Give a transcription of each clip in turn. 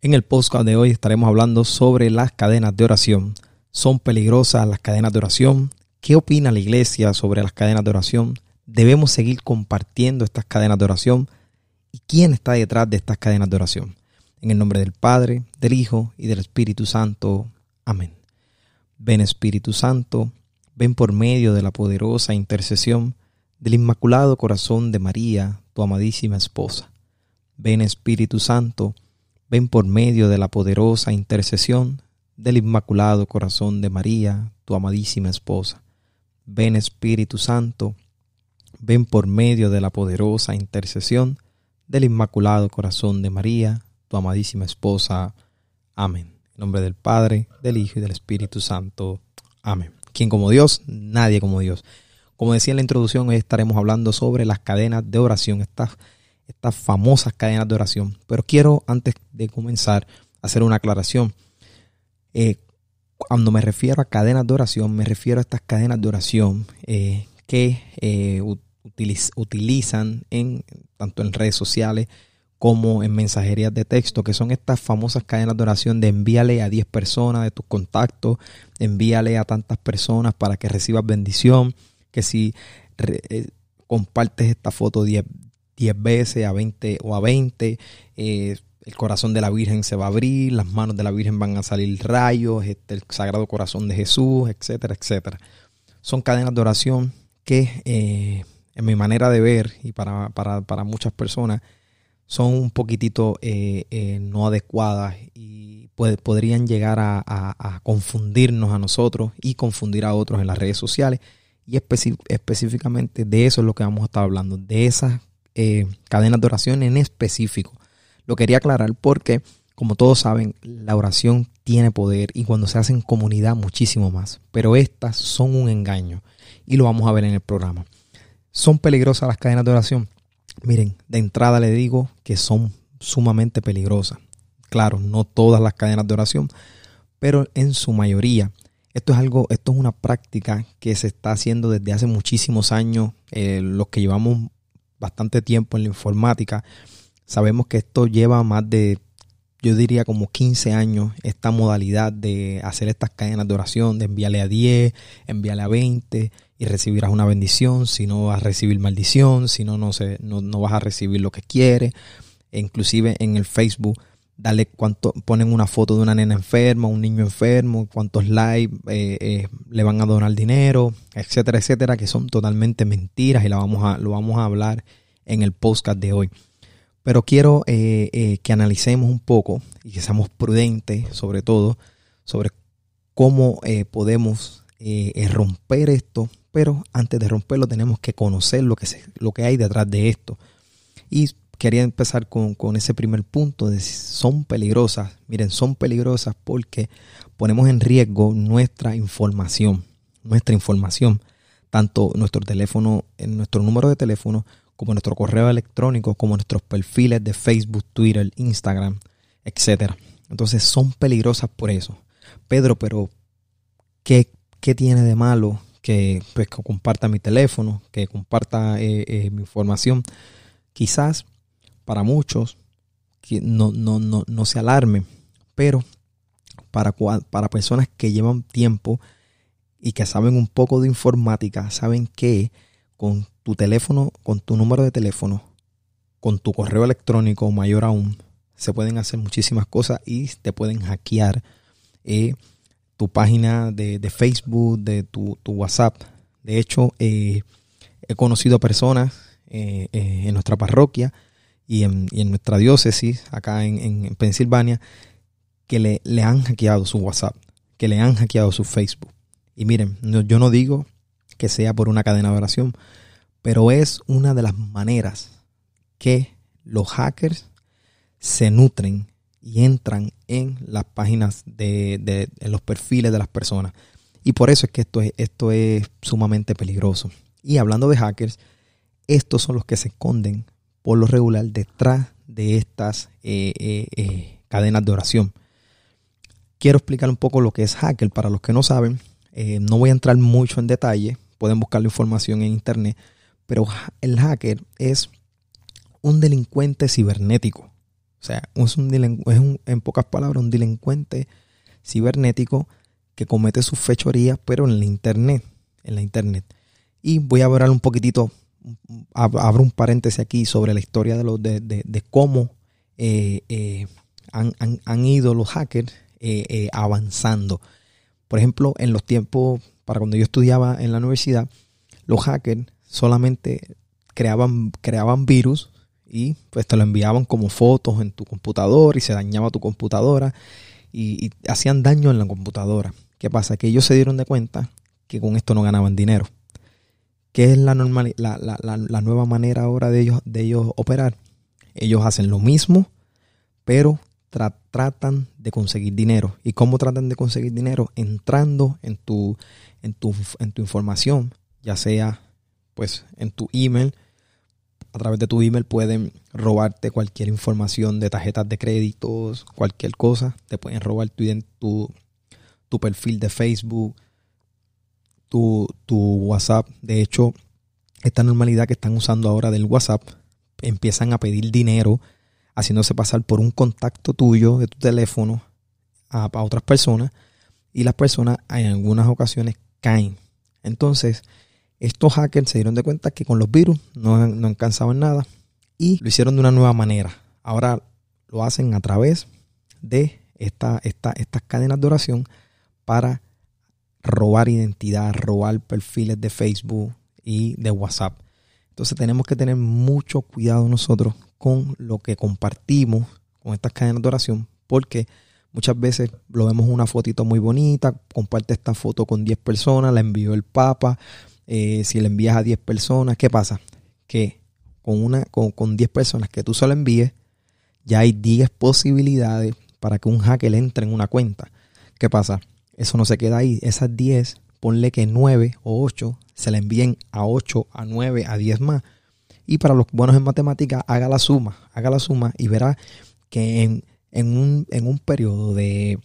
En el podcast de hoy estaremos hablando sobre las cadenas de oración. ¿Son peligrosas las cadenas de oración? ¿Qué opina la iglesia sobre las cadenas de oración? ¿Debemos seguir compartiendo estas cadenas de oración? ¿Y quién está detrás de estas cadenas de oración? En el nombre del Padre, del Hijo y del Espíritu Santo. Amén. Ven Espíritu Santo, ven por medio de la poderosa intercesión del Inmaculado Corazón de María, tu amadísima esposa. Ven Espíritu Santo, por medio de la poderosa intercesión del Inmaculado Corazón de María, tu amadísima esposa. Ven Espíritu Santo, ven por medio de la poderosa intercesión del Inmaculado Corazón de María, tu amadísima esposa. Amén. En nombre del Padre, del Hijo y del Espíritu Santo. Amén. ¿Quién como Dios? Nadie como Dios. Como decía en la introducción, hoy estaremos hablando sobre las cadenas de oración, estas famosas cadenas de oración. Pero quiero, antes de comenzar, hacer una aclaración. Eh, cuando me refiero a cadenas de oración, me refiero a estas cadenas de oración eh, que eh, utilizan en, tanto en redes sociales como en mensajerías de texto, que son estas famosas cadenas de oración de envíale a 10 personas de tus contactos, envíale a tantas personas para que recibas bendición, que si compartes esta foto 10, veces a 20 o a 20, eh, el corazón de la Virgen se va a abrir, las manos de la Virgen van a salir rayos, este, el Sagrado Corazón de Jesús, etcétera, etcétera. Son cadenas de oración que eh, en mi manera de ver y para, para muchas personas son un poquitito eh, no adecuadas y podrían llegar a, confundirnos a nosotros y confundir a otros en las redes sociales. Y específicamente de eso es lo que vamos a estar hablando, de esas eh, cadenas de oración en específico. Lo quería aclarar porque, como todos saben, la oración tiene poder y cuando se hace en comunidad muchísimo más. Pero estas son un engaño y lo vamos a ver en el programa. ¿Son peligrosas las cadenas de oración? Miren, de entrada le digo que son sumamente peligrosas. Claro, no todas las cadenas de oración, pero en su mayoría. Esto es algo, esto es una práctica que se está haciendo desde hace muchísimos años. Eh, los que llevamos bastante tiempo en la informática, sabemos que esto lleva más de, yo diría como 15 años, esta modalidad de hacer estas cadenas de oración, de enviarle a 10, enviarle a 20 y recibirás una bendición, si no vas a recibir maldición, si no, no, se, no, vas a recibir lo que quieres. E inclusive en el Facebook, dale cuánto, ponen una foto de una nena enferma, un niño enfermo, cuántos likes eh, eh, le van a donar dinero, etcétera, etcétera, que son totalmente mentiras y la vamos a, lo vamos a hablar en el podcast de hoy. Pero quiero eh, que analicemos un poco y que seamos prudentes, sobre todo, sobre cómo podemos romper esto pero antes de romperlo tenemos que conocer lo que, lo que hay detrás de esto. Y quería empezar con, ese primer punto de son peligrosas. Miren, son peligrosas porque ponemos en riesgo nuestra información, nuestra información, tanto nuestro teléfono, nuestro número de teléfono, como nuestro correo electrónico, como nuestros perfiles de Facebook, Twitter, Instagram, etcétera. Entonces son peligrosas por eso. Pedro, pero ¿qué, qué tiene de malo que, pues, comparta mi teléfono, que comparta eh, eh, mi información. Quizás para muchos que no, no, no, no se alarmen, pero para, para personas que llevan tiempo y que saben un poco de informática, saben que con tu teléfono, con tu número de teléfono, con tu correo electrónico, mayor aún, se pueden hacer muchísimas cosas y te pueden hackear. Eh, tu página de, Facebook, de tu, WhatsApp. De hecho, eh, he conocido personas eh, eh, en nuestra parroquia y en, nuestra diócesis, acá en, en Pensilvania, que le, le, han hackeado su WhatsApp, que le han hackeado su Facebook. Y miren, yo no digo que sea por una cadena de oración, pero es una de las maneras que los hackers se nutren y entran en las páginas de, de en los perfiles de las personas. Y por eso es que esto es, esto es sumamente peligroso. Y hablando de hackers, estos son los que se esconden por lo regular detrás de estas eh, eh, eh, cadenas de oración. Quiero explicar un poco lo que es hacker para los que no saben. no voy a entrar mucho en detalle, pueden buscar la información en internet, pero el hacker es un delincuente cibernético O sea, es, un, en pocas palabras un delincuente cibernético que comete sus fechorías, pero en la internet. En la internet. Y voy a hablar un poquitito, abro un paréntesis aquí sobre la historia de, los, de, cómo eh, eh, han, ido los hackers eh, avanzando. Por ejemplo, en los tiempos, para cuando yo estudiaba en la universidad, los hackers solamente creaban, virus y pues te lo enviaban como fotos en tu computadora y se dañaba tu computadora y, hacían daño en la computadora. ¿Qué pasa? Que ellos se dieron de cuenta que con esto no ganaban dinero. ¿Qué es la, normal, la, la, la, nueva manera ahora de ellos, de ellos operar? Ellos hacen lo mismo, pero tratan de conseguir dinero. ¿Y cómo tratan de conseguir dinero? Entrando en tu, en tu, en tu información, ya sea pues en tu email, a través de tu email pueden robarte cualquier información de tarjetas de créditos, cualquier cosa. Te pueden robar tu, tu, perfil de Facebook, tu, tu WhatsApp. De hecho, esta normalidad que están usando ahora del WhatsApp, empiezan a pedir dinero haciéndose pasar por un contacto tuyo de tu teléfono a, otras personas y las personas en algunas ocasiones caen. Entonces, estos hackers se dieron de cuenta que con los virus no, no alcanzaban nada y lo hicieron de una nueva manera. Ahora lo hacen a través de esta, esta, estas cadenas de oración para robar identidad, robar perfiles de Facebook y de WhatsApp. Entonces tenemos que tener mucho cuidado nosotros con lo que compartimos con estas cadenas de oración porque muchas veces lo vemos una fotito muy bonita, comparte esta foto con 10 personas, la envió el Papa, eh, si le envías a 10 personas, ¿qué pasa? Que con, una, con, 10 personas que tú solo envíes, ya hay 10 posibilidades para que un hacker entre en una cuenta. ¿Qué pasa? Eso no se queda ahí. Esas 10, ponle que 9 o 8 se le envíen a 8, a 9, a 10 más. Y para los buenos en matemáticas, haga la suma, haga la suma y verá que en, en, un, en un periodo de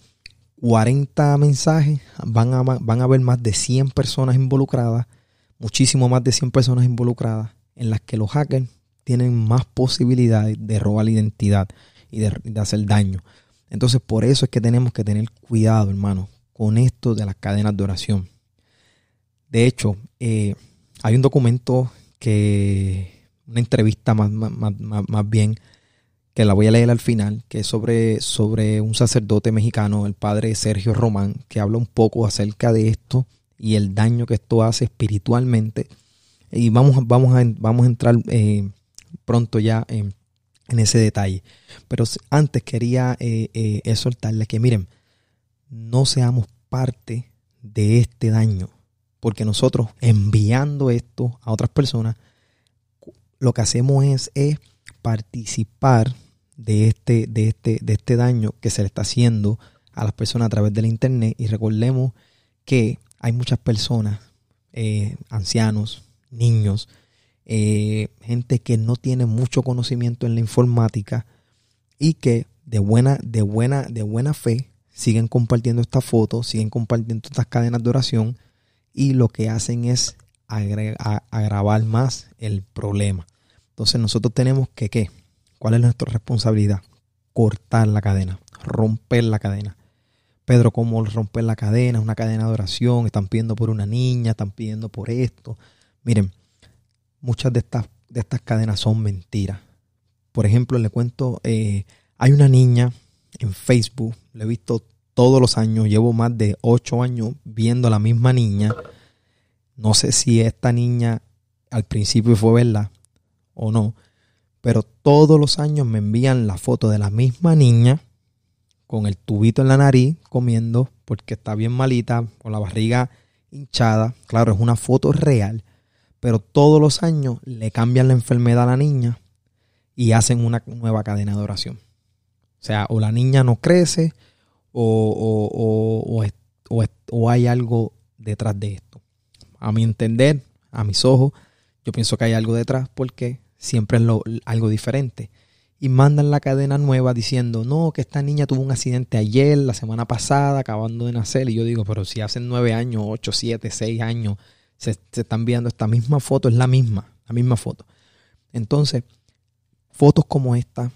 40 mensajes van a, van a haber más de 100 personas involucradas muchísimo más de 100 personas involucradas en las que los hackers tienen más posibilidades de robar la identidad y de, hacer daño. Entonces, por eso es que tenemos que tener cuidado, hermano, con esto de las cadenas de oración. De hecho, eh, hay un documento que, una entrevista más, más, bien, que la voy a leer al final, que es sobre, sobre un sacerdote mexicano, el padre Sergio Román, que habla un poco acerca de esto y el daño que esto hace espiritualmente. Y vamos, vamos, a, vamos a entrar eh, pronto ya en, ese detalle. Pero antes quería eh, eh, que miren, no seamos parte de este daño, porque nosotros enviando esto a otras personas, lo que hacemos es, participar de este, de, este, de este daño que se le está haciendo a las personas a través del Internet. Y recordemos que hay muchas personas, eh, ancianos, niños, eh, gente que no tiene mucho conocimiento en la informática y que de buena, de buena, de buena fe siguen compartiendo estas fotos, siguen compartiendo estas cadenas de oración y lo que hacen es agravar más el problema. Entonces nosotros tenemos que, ¿qué? ¿Cuál es nuestra responsabilidad? Cortar la cadena, romper la cadena. Pedro, cómo romper la cadena, una cadena de oración, están pidiendo por una niña, están pidiendo por esto. Miren, muchas de estas, de estas cadenas son mentiras. Por ejemplo, le cuento, eh, hay una niña en Facebook, la he visto todos los años, llevo más de ocho años viendo a la misma niña. No sé si esta niña al principio fue verdad o no, pero todos los años me envían la foto de la misma niña con el tubito en la nariz comiendo porque está bien malita, con la barriga hinchada. Claro, es una foto real, pero todos los años le cambian la enfermedad a la niña y hacen una nueva cadena de oración. O sea, o la niña no crece o, o, hay algo detrás de esto. A mi entender, a mis ojos, yo pienso que hay algo detrás porque siempre es algo diferente y mandan la cadena nueva diciendo, no, que esta niña tuvo un accidente ayer, la semana pasada, acabando de nacer. Y yo digo, pero si hace nueve años, ocho, siete, seis años, se, están viendo esta misma foto, es la misma, la misma foto. Entonces, fotos como esta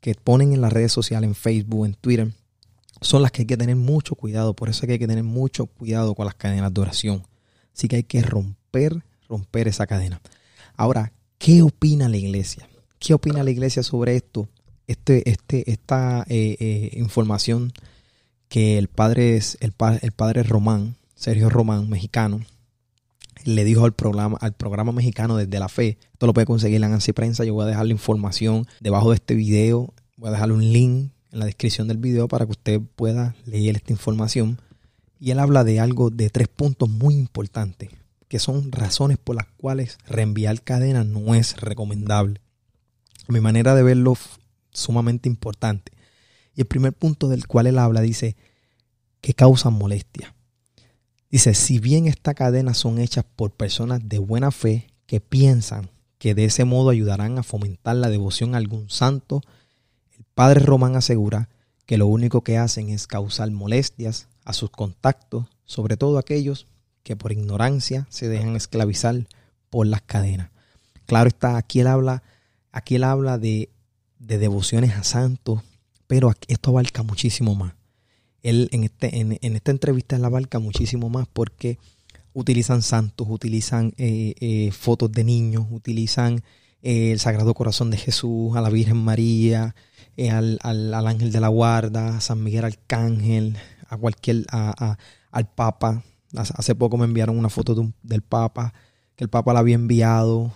que ponen en las redes sociales, en Facebook, en Twitter, son las que hay que tener mucho cuidado. Por eso hay que tener mucho cuidado con las cadenas de oración. Así que hay que romper, romper esa cadena. Ahora, ¿qué opina la iglesia? ¿Qué opina la iglesia sobre esto? Este, este, esta eh, eh, información que el padre, es, el, el padre Román, Sergio Román, mexicano, le dijo al programa, al programa mexicano desde la fe. Esto lo puede conseguir en Ansi Prensa. Yo voy a dejar la información debajo de este video. Voy a dejar un link en la descripción del video para que usted pueda leer esta información. Y él habla de algo, de tres puntos muy importantes, que son razones por las cuales reenviar cadena no es recomendable. Mi manera de verlo sumamente importante. Y el primer punto del cual él habla dice que causan molestia. Dice, si bien estas cadenas son hechas por personas de buena fe que piensan que de ese modo ayudarán a fomentar la devoción a algún santo, el padre Román asegura que lo único que hacen es causar molestias a sus contactos, sobre todo aquellos que por ignorancia se dejan esclavizar por las cadenas. Claro está, aquí él habla, aquí él habla de, de devociones a santos, pero esto abarca muchísimo más él en, este, en, esta entrevista la abarca muchísimo más porque utilizan santos, utilizan eh, eh, fotos de niños, utilizan eh, el Sagrado Corazón de Jesús, a la Virgen María, al, Ángel de la Guarda, a San Miguel Arcángel, a cualquier, a, al Papa. Hace poco me enviaron una foto del Papa, que el Papa la había enviado,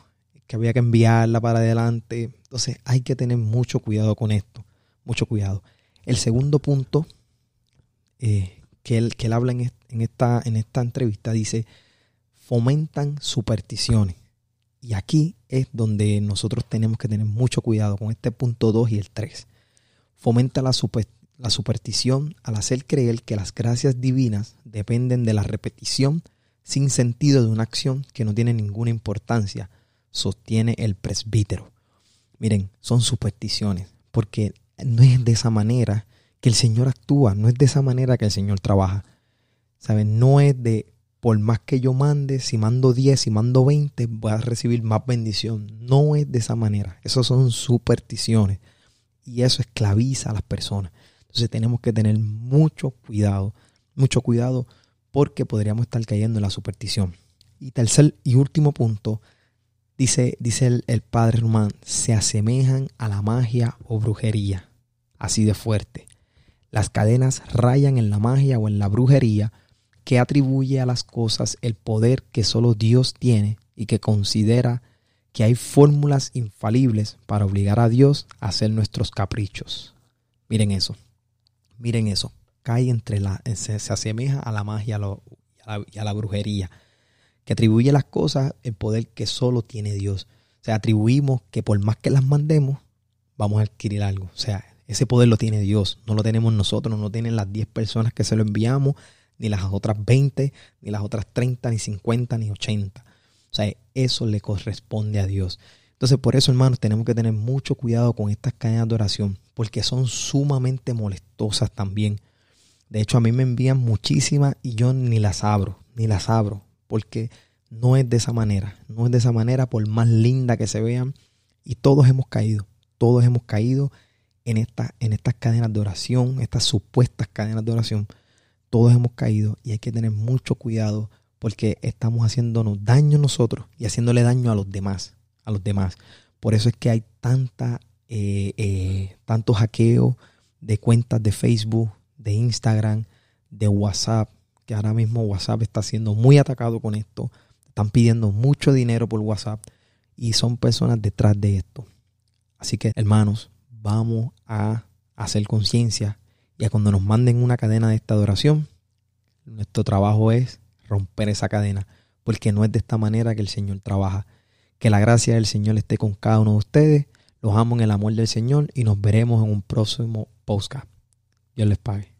que había que enviarla para adelante. Entonces hay que tener mucho cuidado con esto, mucho cuidado. El segundo punto eh, que, él, que él habla en, esta, en esta entrevista, dice, fomentan supersticiones. Y aquí es donde nosotros tenemos que tener mucho cuidado con este punto 2 y el 3. Fomenta la, la superstición al hacer creer que las gracias divinas dependen de la repetición sin sentido de una acción que no tiene ninguna importancia, sostiene el presbítero. Miren, son supersticiones, porque no es de esa manera que el Señor actúa, no es de esa manera que el Señor trabaja. ¿Saben? No es de por más que yo mande, si mando 10, si mando 20, voy a recibir más bendición. No es de esa manera. Eso son supersticiones. Y eso esclaviza a las personas. Entonces tenemos que tener mucho cuidado, mucho cuidado porque podríamos estar cayendo en la superstición. Y tercer y último punto, dice, dice el, el padre Román, se asemejan a la magia o brujería. Así de fuerte. Las cadenas rayan en la magia o en la brujería que atribuye a las cosas el poder que solo Dios tiene y que considera que hay fórmulas infalibles para obligar a Dios a hacer nuestros caprichos. Miren eso, miren eso, cae entre la, se, asemeja a la magia y a la brujería, que atribuye a las cosas el poder que solo tiene Dios. O sea, atribuimos que por más que las mandemos, vamos a adquirir algo. O sea, ese poder lo tiene Dios, no lo tenemos nosotros, no lo tienen las 10 personas que se lo enviamos, ni las otras 20, ni las otras 30, ni 50, ni 80. O sea, eso le corresponde a Dios. Entonces, por eso, hermanos, tenemos que tener mucho cuidado con estas cadenas de oración, porque son sumamente molestosas también. De hecho, a mí me envían muchísimas y yo ni las abro, ni las abro, porque no es de esa manera, no es de esa manera, por más linda que se vean. Y todos hemos caído, todos hemos caído en, esta, en estas cadenas de oración, estas supuestas cadenas de oración, todos hemos caído y hay que tener mucho cuidado porque estamos haciéndonos daño nosotros y haciéndole daño a los demás, a los demás. Por eso es que hay tanta, eh, eh, tanto hackeo de cuentas de Facebook, de Instagram, de WhatsApp, que ahora mismo WhatsApp está siendo muy atacado con esto. Están pidiendo mucho dinero por WhatsApp y son personas detrás de esto. Así que, hermanos, vamos a hacer conciencia y a cuando nos manden una cadena de esta adoración, nuestro trabajo es romper esa cadena, porque no es de esta manera que el Señor trabaja. Que la gracia del Señor esté con cada uno de ustedes. Los amo en el amor del Señor y nos veremos en un próximo podcast. Dios les pague.